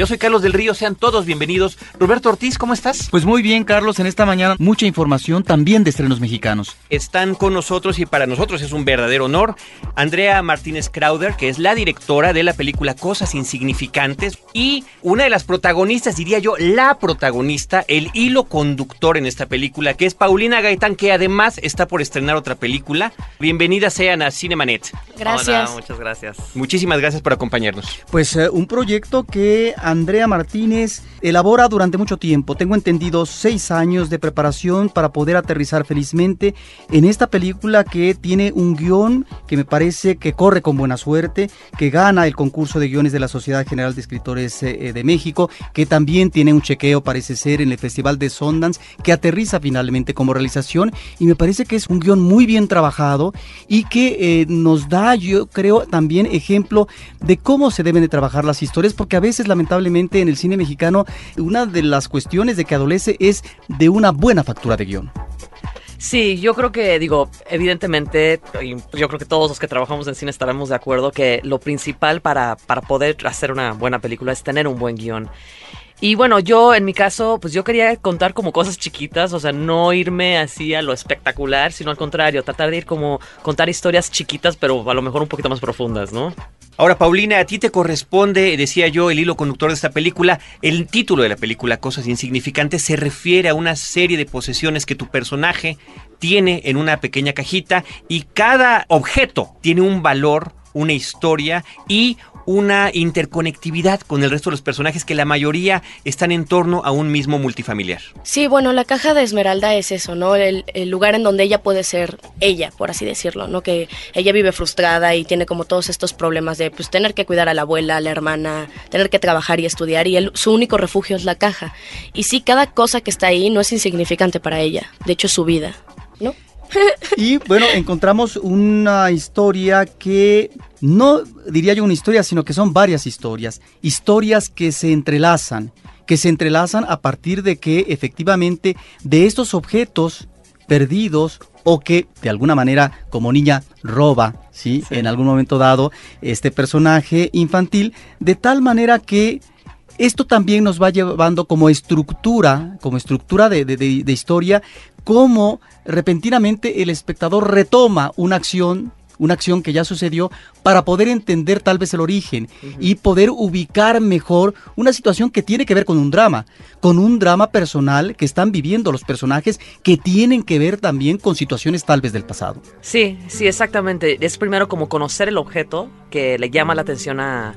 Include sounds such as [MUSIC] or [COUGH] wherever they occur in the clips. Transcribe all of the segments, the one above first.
Yo soy Carlos del Río, sean todos bienvenidos. Roberto Ortiz, ¿cómo estás? Pues muy bien, Carlos, en esta mañana mucha información también de estrenos mexicanos. Están con nosotros y para nosotros es un verdadero honor Andrea Martínez Crowder, que es la directora de la película Cosas Insignificantes y una de las protagonistas, diría yo, la protagonista, el hilo conductor en esta película, que es Paulina Gaitán, que además está por estrenar otra película. Bienvenidas sean a Cinemanet. Gracias. Hola, muchas gracias. Muchísimas gracias por acompañarnos. Pues eh, un proyecto que Andrea Martínez elabora durante mucho tiempo. Tengo entendido seis años de preparación para poder aterrizar felizmente en esta película que tiene un guion que me parece que corre con buena suerte, que gana el concurso de guiones de la Sociedad General de Escritores eh, eh, de México, que también tiene un chequeo, parece ser, en el Festival de Sundance, que aterriza finalmente como realización y me parece que es un guion muy bien trabajado y que eh, nos da, yo creo, también ejemplo de cómo se deben de trabajar las historias, porque a veces lamentablemente en el cine mexicano una de las cuestiones de que adolece es de una buena factura de guion. Sí, yo creo que, digo, evidentemente, yo creo que todos los que trabajamos en cine estaremos de acuerdo que lo principal para, para poder hacer una buena película es tener un buen guion. Y bueno, yo en mi caso, pues yo quería contar como cosas chiquitas, o sea, no irme así a lo espectacular, sino al contrario, tratar de ir como contar historias chiquitas, pero a lo mejor un poquito más profundas, ¿no? Ahora, Paulina, a ti te corresponde, decía yo, el hilo conductor de esta película. El título de la película, Cosas Insignificantes, se refiere a una serie de posesiones que tu personaje tiene en una pequeña cajita y cada objeto tiene un valor una historia y una interconectividad con el resto de los personajes que la mayoría están en torno a un mismo multifamiliar. Sí, bueno, la caja de Esmeralda es eso, ¿no? El, lugar en donde ella puede ser ella, por así decirlo, ¿no? Que ella vive frustrada y tiene como todos estos problemas de pues tener que cuidar a la abuela, a la hermana, tener que trabajar y estudiar y su único refugio es la caja. Y sí, cada cosa que está ahí no es insignificante para ella, de hecho es su vida, ¿no? Y bueno, encontramos una historia que no diría yo una historia, sino que son varias historias. Historias que se entrelazan, que se entrelazan a partir de que efectivamente de estos objetos perdidos o que de alguna manera como niña roba, ¿sí? En algún momento dado este personaje infantil, de tal manera que esto también nos va llevando como estructura, como estructura de, de historia, cómo repentinamente el espectador retoma una acción una acción que ya sucedió para poder entender tal vez el origen y poder ubicar mejor una situación que tiene que ver con un drama, con un drama personal que están viviendo los personajes que tienen que ver también con situaciones tal vez del pasado. Sí, sí, exactamente. Es primero como conocer el objeto que le llama la atención a,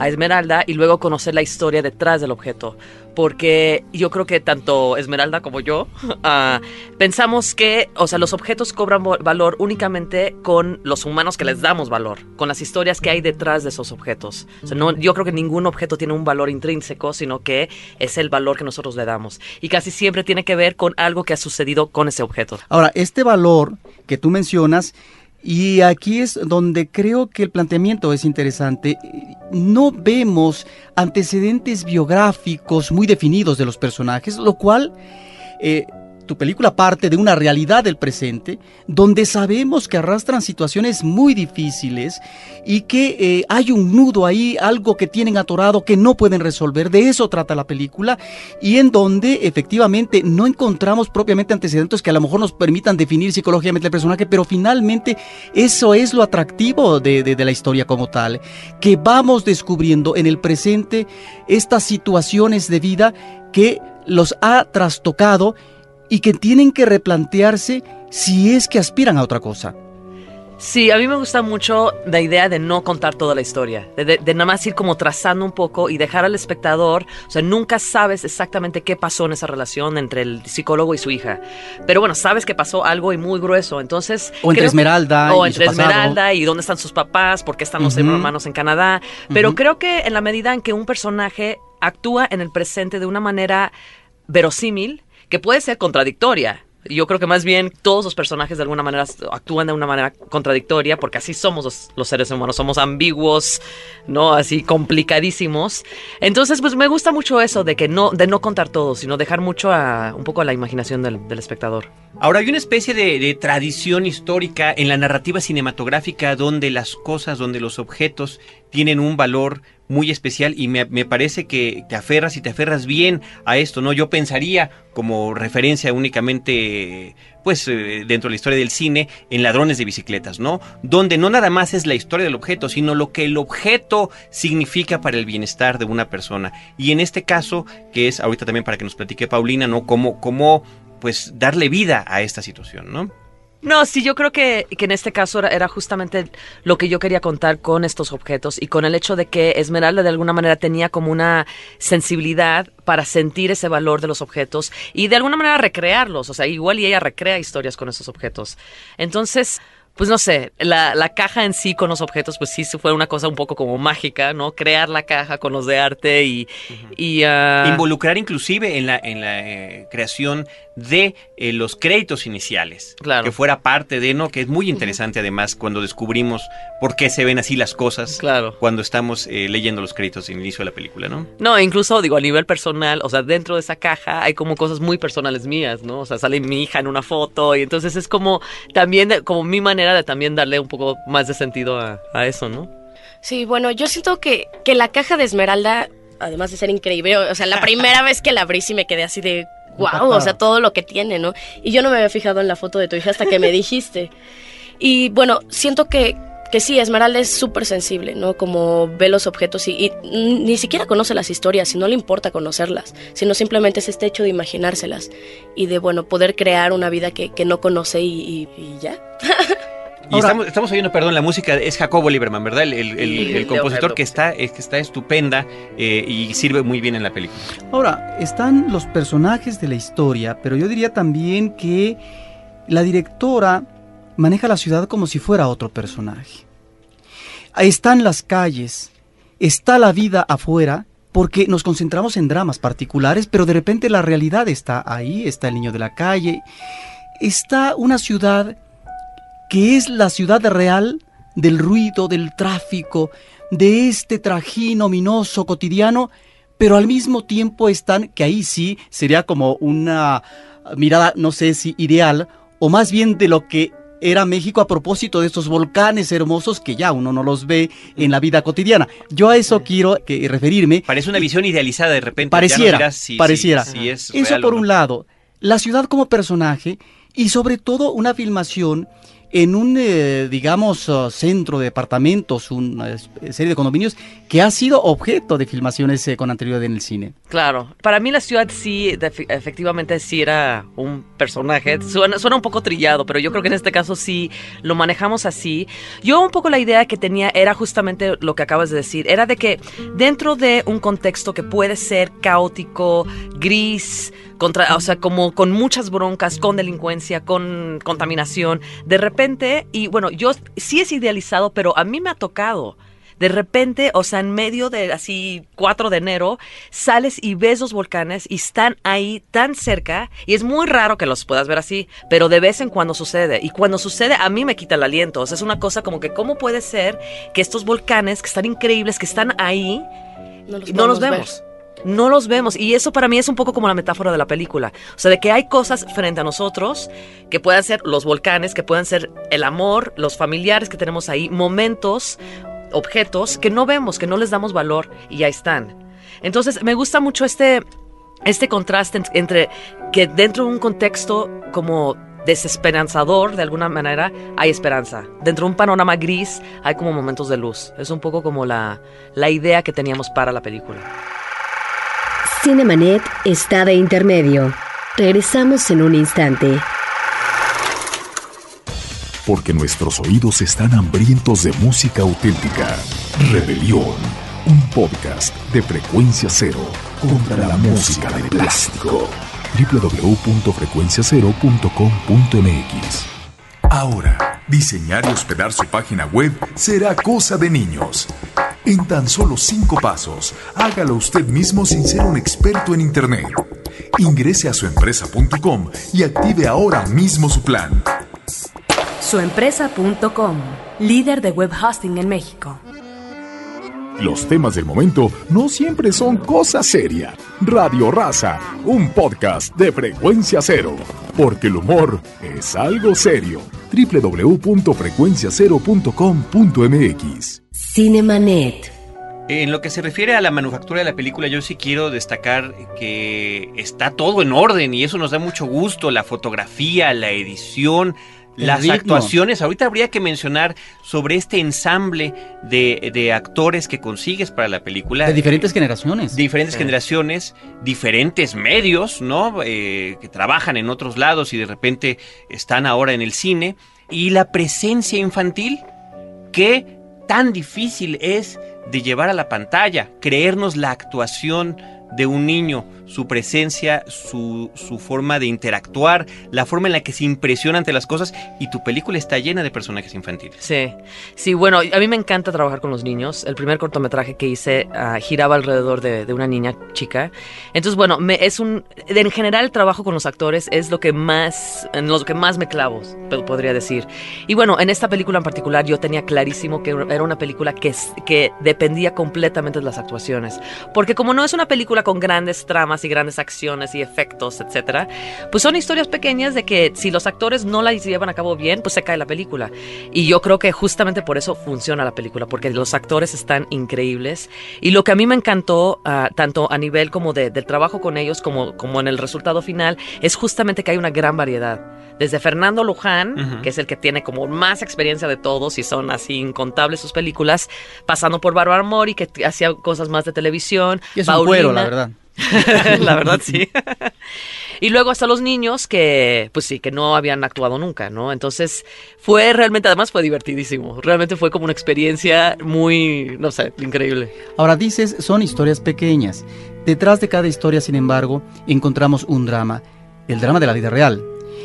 a Esmeralda y luego conocer la historia detrás del objeto. Porque yo creo que tanto Esmeralda como yo uh, [LAUGHS] pensamos que, o sea, los objetos cobran valor únicamente con los humanos que les damos valor, con las historias que hay detrás de esos objetos. No, yo creo que ningún objeto tiene un valor intrínseco, sino que es el valor que nosotros le damos. Y casi siempre tiene que ver con algo que ha sucedido con ese objeto. Ahora, este valor que tú mencionas, y aquí es donde creo que el planteamiento es interesante. No vemos antecedentes biográficos muy definidos de los personajes, lo cual eh, tu película parte de una realidad del presente, donde sabemos que arrastran situaciones muy difíciles y que eh, hay un nudo ahí, algo que tienen atorado que no pueden resolver. De eso trata la película y en donde efectivamente no encontramos propiamente antecedentes que a lo mejor nos permitan definir psicológicamente el personaje, pero finalmente eso es lo atractivo de, de la historia como tal, que vamos descubriendo en el presente estas situaciones de vida que los ha trastocado y que tienen que replantearse si es que aspiran a otra cosa. Sí, a mí me gusta mucho la idea de no contar toda la historia, de, nada más ir como trazando un poco y dejar al espectador, o sea, nunca sabes exactamente qué pasó en esa relación entre el psicólogo y su hija, pero bueno, sabes que pasó algo y muy grueso, entonces... O entre Esmeralda. O entre Esmeralda y dónde están sus papás, por qué están los hermanos en Canadá, pero creo que en la medida en que un personaje actúa en el presente de una manera verosímil, que puede ser contradictoria, Yo creo que más bien todos los personajes de alguna manera actúan de una manera contradictoria, porque así somos los, seres humanos, somos ambiguos, ¿no? Así complicadísimos. Entonces, pues me gusta mucho eso de que no, de no contar todo, sino dejar mucho a, un poco a la imaginación del, espectador. Ahora, hay una especie de tradición histórica en la narrativa cinematográfica donde las cosas, donde los objetos tienen un valor muy especial y me, me, parece que te aferras y te aferras bien a esto, ¿no? Yo pensaría como referencia únicamente, pues, eh, dentro de la historia del cine, en ladrones de bicicletas, ¿no? Donde no nada más es la historia del objeto, sino lo que el objeto significa para el bienestar de una persona. Y en este caso, que es ahorita también para que nos platique Paulina, ¿no? Cómo, cómo pues, darle vida a esta situación, ¿no? No, sí, yo creo que, que en este caso era, era, justamente lo que yo quería contar con estos objetos y con el hecho de que Esmeralda de alguna manera tenía como una sensibilidad para sentir ese valor de los objetos y de alguna manera recrearlos. O sea, igual y ella recrea historias con esos objetos. Entonces, pues no sé, la, la, caja en sí con los objetos, pues sí fue una cosa un poco como mágica, ¿no? Crear la caja con los de arte y... Uh -huh. y uh... Involucrar inclusive en la, en la eh, creación de eh, los créditos iniciales. Claro. Que fuera parte de, ¿no? Que es muy interesante además cuando descubrimos por qué se ven así las cosas. Claro. Cuando estamos eh, leyendo los créditos de inicio de la película, ¿no? No, incluso digo a nivel personal, o sea, dentro de esa caja hay como cosas muy personales mías, ¿no? O sea, sale mi hija en una foto y entonces es como también como mi manera de también darle un poco más de sentido a, a eso, ¿no? Sí, bueno, yo siento que, que la caja de Esmeralda, además de ser increíble, o sea, la [LAUGHS] primera vez que la abrí sí me quedé así de wow, o sea, todo lo que tiene, ¿no? Y yo no me había fijado en la foto de tu hija hasta que me [LAUGHS] dijiste. Y bueno, siento que, que sí, Esmeralda es súper sensible, ¿no? Como ve los objetos y, y, ni siquiera conoce las historias, y no le importa conocerlas, sino simplemente es este hecho de imaginárselas y de, bueno, poder crear una vida que, que no conoce y, y, y ya. [LAUGHS] Y Ahora, estamos, estamos, oyendo, perdón, la música es Jacobo Lieberman, ¿verdad? El, el, el, el compositor que está, que está estupenda eh, y sirve muy bien en la película. Ahora, están los personajes de la historia, pero yo diría también que la directora maneja la ciudad como si fuera otro personaje. Ahí están las calles, está la vida afuera, porque nos concentramos en dramas particulares, pero de repente la realidad está ahí, está el niño de la calle, está una ciudad que es la ciudad real del ruido, del tráfico, de este trajín ominoso cotidiano, pero al mismo tiempo están, que ahí sí sería como una mirada, no sé si ideal, o más bien de lo que era México a propósito de estos volcanes hermosos que ya uno no los ve en la vida cotidiana. Yo a eso quiero que referirme. Parece una visión idealizada de repente. Pareciera, no si, pareciera. Si, si es eso por no. un lado. La ciudad como personaje y sobre todo una filmación en un, eh, digamos, uh, centro de departamentos, una serie de condominios que ha sido objeto de filmaciones eh, con anterioridad en el cine. Claro, para mí la ciudad sí, efectivamente sí era un personaje, suena, suena, un poco trillado, pero yo creo que en este caso sí lo manejamos así. Yo un poco la idea que tenía era justamente lo que acabas de decir, era de que dentro de un contexto que puede ser caótico, gris, contra, o sea, como con muchas broncas, con delincuencia, con contaminación, de repente, y bueno, yo sí es idealizado, pero a mí me ha tocado. De repente, o sea, en medio de así 4 de enero, sales y ves los volcanes y están ahí tan cerca y es muy raro que los puedas ver así, pero de vez en cuando sucede. Y cuando sucede, a mí me quita el aliento. O sea, es una cosa como que, ¿cómo puede ser que estos volcanes que están increíbles, que están ahí, no los, no los vemos? Ver no los vemos. Y eso para mí es un poco como la metáfora de la película. O sea, de que hay cosas frente a nosotros que puedan ser los volcanes, que puedan ser el amor, los familiares que tenemos ahí, momentos, objetos que no vemos, que no les damos valor y ya están. Entonces, me gusta mucho este, este contraste entre que dentro de un contexto como desesperanzador de alguna manera hay esperanza. Dentro de un panorama gris hay como momentos de luz. Es un poco como la, la idea que teníamos para la película. Cinemanet está de intermedio. Regresamos en un instante. Porque nuestros oídos están hambrientos de música auténtica. Rebelión, un podcast de frecuencia cero contra la música de plástico. www.frecuenciacero.com.mx Ahora, diseñar y hospedar su página web será cosa de niños. En tan solo cinco pasos, hágalo usted mismo sin ser un experto en Internet. Ingrese a suempresa.com y active ahora mismo su plan. Suempresa.com, líder de web hosting en México. Los temas del momento no siempre son cosa seria. Radio Raza, un podcast de frecuencia cero. Porque el humor es algo serio. www.frecuenciacero.com.mx Cinemanet. En lo que se refiere a la manufactura de la película, yo sí quiero destacar que está todo en orden y eso nos da mucho gusto. La fotografía, la edición, las ritmo. actuaciones. Ahorita habría que mencionar sobre este ensamble de, de actores que consigues para la película. De diferentes generaciones. diferentes Sí. generaciones, diferentes medios, ¿no? Eh, que trabajan en otros lados y de repente están ahora en el cine. Y la presencia infantil, que tan difícil es de llevar a la pantalla, creernos la actuación de un niño, su presencia, su, su forma de interactuar, la forma en la que se impresiona ante las cosas y tu película está llena de personajes infantiles. Sí, sí, bueno, a mí me encanta trabajar con los niños. El primer cortometraje que hice ah, giraba alrededor de, de una niña chica. Entonces, bueno, es un, en general el trabajo con los actores es lo que más, lo que más me clavo, po- podría decir. Y bueno, en esta película en particular yo tenía clarísimo que era una película que, que dependía completamente de las actuaciones. Porque como no es una película con grandes tramas y grandes acciones y efectos, etcétera, pues son historias pequeñas de que si los actores no las llevan a cabo bien, pues se cae la película. Y yo creo que justamente por eso funciona la película, porque los actores están increíbles. Y lo que a mí me encantó, ah, tanto a nivel como de- del trabajo con ellos, como, como en el resultado final, es justamente que hay una gran variedad. Desde Fernando Luján, Ujú. que es el que tiene como más experiencia de todos y son así incontables sus películas, pasando por Bárbara Mori, que hacía cosas más de televisión. Y es un cuero, la Paulina- verdad. [LAUGHS] la verdad sí. y luego hasta los niños que, pues sí, que no habían actuado nunca, ¿no? Entonces fue realmente, además fue divertidísimo. Realmente fue como una experiencia muy, no sé, increíble. Ahora dices, son historias pequeñas. Detrás de cada historia, sin embargo, encontramos un drama, el drama de la vida real.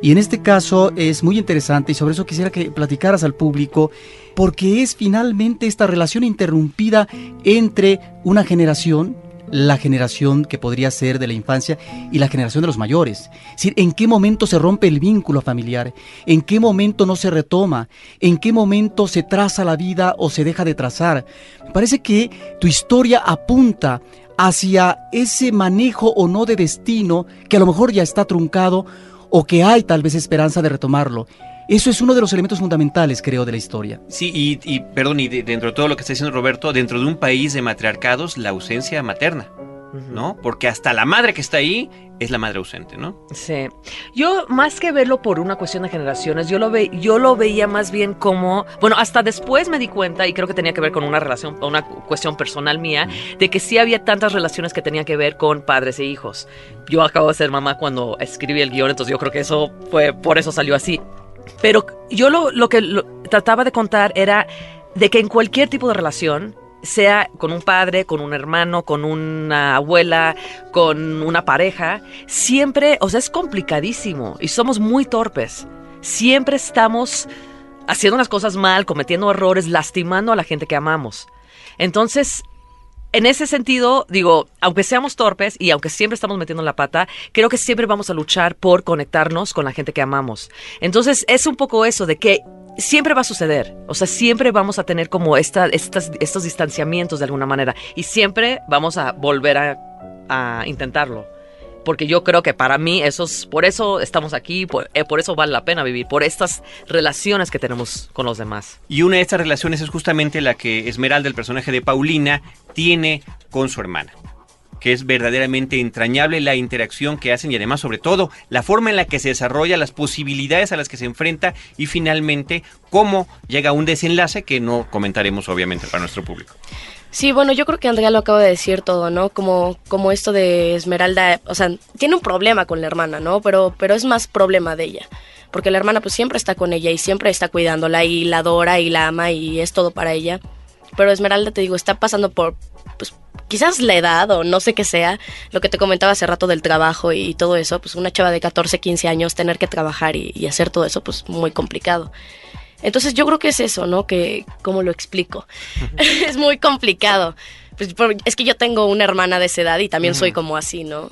Y en este caso es muy interesante y sobre eso quisiera que platicaras al público porque es finalmente esta relación interrumpida entre una generación, la generación que podría ser de la infancia y la generación de los mayores. Es decir, en qué momento se rompe el vínculo familiar, en qué momento no se retoma, en qué momento se traza la vida o se deja de trazar. Me parece que tu historia apunta hacia ese manejo o no de destino que a lo mejor ya está truncado o que hay tal vez esperanza de retomarlo. Eso es uno de los elementos fundamentales, creo, de la historia. Sí, y, y, perdón, y de- dentro de todo lo que está diciendo Roberto, dentro de un país de matriarcados, la ausencia materna, ¿no? Porque hasta la madre que está ahí es la madre ausente, ¿no? Sí. Yo, más que verlo por una cuestión de generaciones, yo lo, ve, yo lo veía más bien como. Bueno, hasta después me di cuenta, y creo que tenía que ver con una relación, una cuestión personal mía, de que sí había tantas relaciones que tenían que ver con padres e hijos. Yo acabo de ser mamá cuando escribí el guion, entonces yo creo que eso fue. Por eso salió así. Pero yo lo, lo que lo- trataba de contar era de que en cualquier tipo de relación, sea con un padre, con un hermano, con una abuela, con una pareja, siempre, o sea, es complicadísimo y somos muy torpes. Siempre estamos haciendo las cosas mal, cometiendo errores, lastimando a la gente que amamos. Entonces, en ese sentido, digo, aunque seamos torpes y aunque siempre estamos metiendo la pata, creo que siempre vamos a luchar por conectarnos con la gente que amamos. Entonces, es un poco eso de que siempre va a suceder. O sea, siempre vamos a tener como esta, estas, estos distanciamientos de alguna manera y siempre vamos a volver a, a intentarlo. Porque yo creo que para mí eso es, por eso estamos aquí, por, eh, por eso vale la pena vivir, por estas relaciones que tenemos con los demás. Y una de estas relaciones es justamente la que Esmeralda, el personaje de Paulina, tiene con su hermana. Que es verdaderamente entrañable la interacción que hacen y además, sobre todo, la forma en la que se desarrolla, las posibilidades a las que se enfrenta y finalmente cómo llega a un desenlace que no comentaremos obviamente para nuestro público. Sí, bueno, yo creo que Andrea lo acaba de decir todo, ¿no? Como, como esto de Esmeralda, o sea, tiene un problema con la hermana, ¿no? Pero, pero es más problema de ella. Porque la hermana pues siempre está con ella y siempre está cuidándola y la adora y la ama y es todo para ella. Pero Esmeralda, te digo, está pasando por, pues, quizás la edad o no sé qué sea, lo que te comentaba hace rato del trabajo y, todo eso, pues una chava de 14, 15 años tener que trabajar y, y hacer todo eso, pues muy complicado. Entonces yo creo que es eso, ¿no? Que, ¿cómo lo explico? [LAUGHS] es muy complicado. Pues, es que yo tengo una hermana de esa edad y también soy como así, ¿no?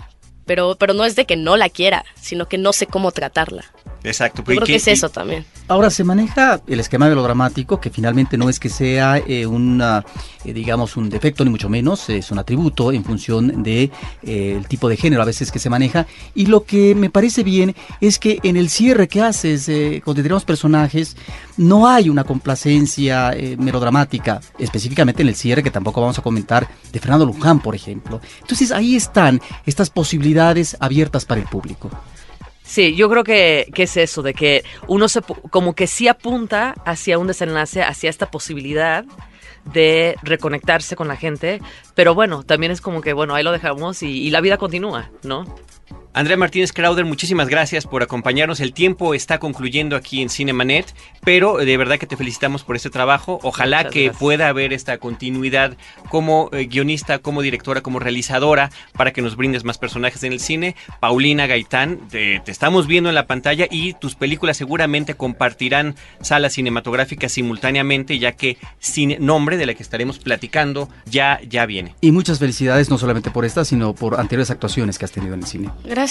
pero, pero no es de que no la quiera, sino que no sé cómo tratarla. Exacto. Yo creo ¿Y que es eso también. Ahora se maneja el esquema melodramático, que finalmente no es que sea eh, una, eh, digamos, un defecto ni mucho menos, es un atributo en función de eh, el tipo de género a veces que se maneja. Y lo que me parece bien es que en el cierre que haces eh, con determinados personajes no hay una complacencia eh, melodramática, específicamente en el cierre que tampoco vamos a comentar de Fernando Luján, por ejemplo. Entonces ahí están estas posibilidades abiertas para el público. Sí, yo creo que, es eso, de que uno se, como que sí apunta hacia un desenlace, hacia esta posibilidad de reconectarse con la gente, pero bueno, también es como que, bueno, ahí lo dejamos y la vida continúa, ¿no? Andrea Martínez Crowder, muchísimas gracias por acompañarnos. El tiempo está concluyendo aquí en Cinemanet, pero de verdad que te felicitamos por este trabajo. Ojalá Muchas que gracias. pueda haber esta continuidad como eh, guionista, como directora, como realizadora, para que nos brindes más personajes en el cine. Paulina Gaitán, te, te estamos viendo en la pantalla y tus películas seguramente compartirán salas cinematográficas simultáneamente, ya que Sin Nombre, de la que estaremos platicando, ya, ya viene. Y muchas felicidades no solamente por esta, sino por anteriores actuaciones que has tenido en el cine. Gracias.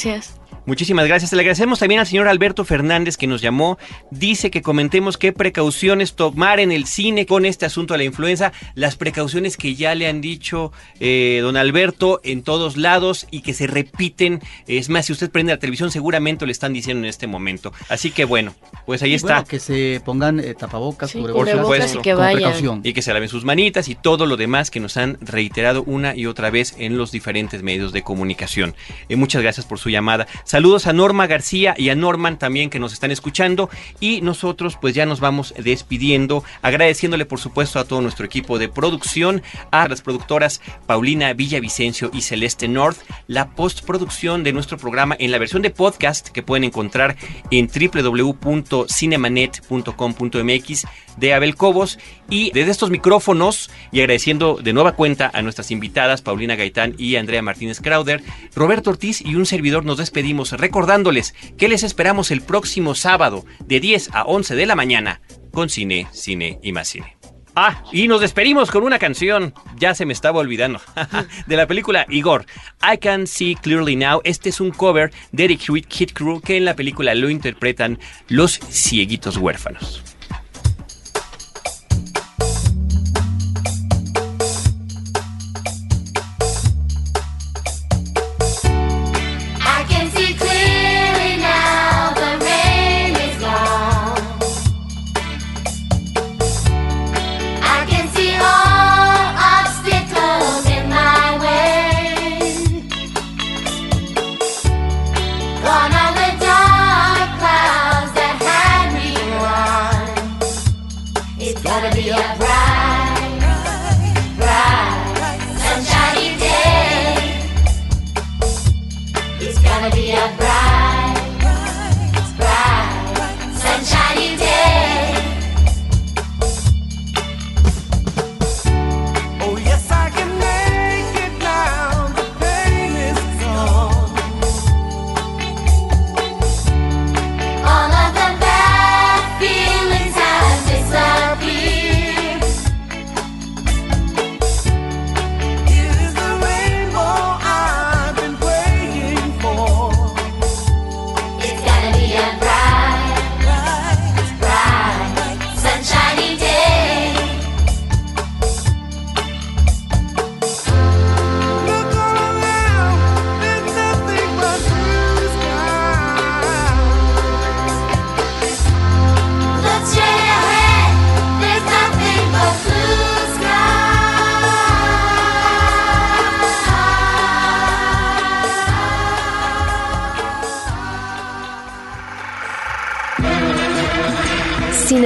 Muchísimas gracias. Le agradecemos también al señor Alberto Fernández que nos llamó. Dice que comentemos qué precauciones tomar en el cine con este asunto de la influenza. Las precauciones que ya le han dicho eh, don Alberto en todos lados y que se repiten. Es más, si usted prende la televisión seguramente le están diciendo en este momento. Así que bueno, pues ahí Y está. bueno, que se pongan eh, tapabocas, Sí, cubrebocas, cubrebocas y que con vayan. precaución. Y que se laven sus manitas y todo lo demás que nos han reiterado una y otra vez en los diferentes medios de comunicación. Eh, muchas gracias por su llamada. Saludos a Norma García y a Norman también que nos están escuchando. Y nosotros pues ya nos vamos despidiendo, agradeciéndole por supuesto a todo nuestro equipo de producción, a las productoras Paulina Villavicencio y Celeste North, la postproducción de nuestro programa en la versión de podcast que pueden encontrar en www.cinemanet.com.mx de Abel Cobos y desde estos micrófonos y agradeciendo de nueva cuenta a nuestras invitadas Paulina Gaitán y Andrea Martínez Crowder, Roberto Ortiz y un servidor nos despedimos recordándoles que les esperamos el próximo sábado de 10 a 11 de la mañana con cine, cine y más cine. Ah, y nos despedimos con una canción, ya se me estaba olvidando, [LAUGHS] de la película Igor, I Can See Clearly Now. Este es un cover de Eric Hewitt Kid Crew que en la película lo interpretan los cieguitos huérfanos.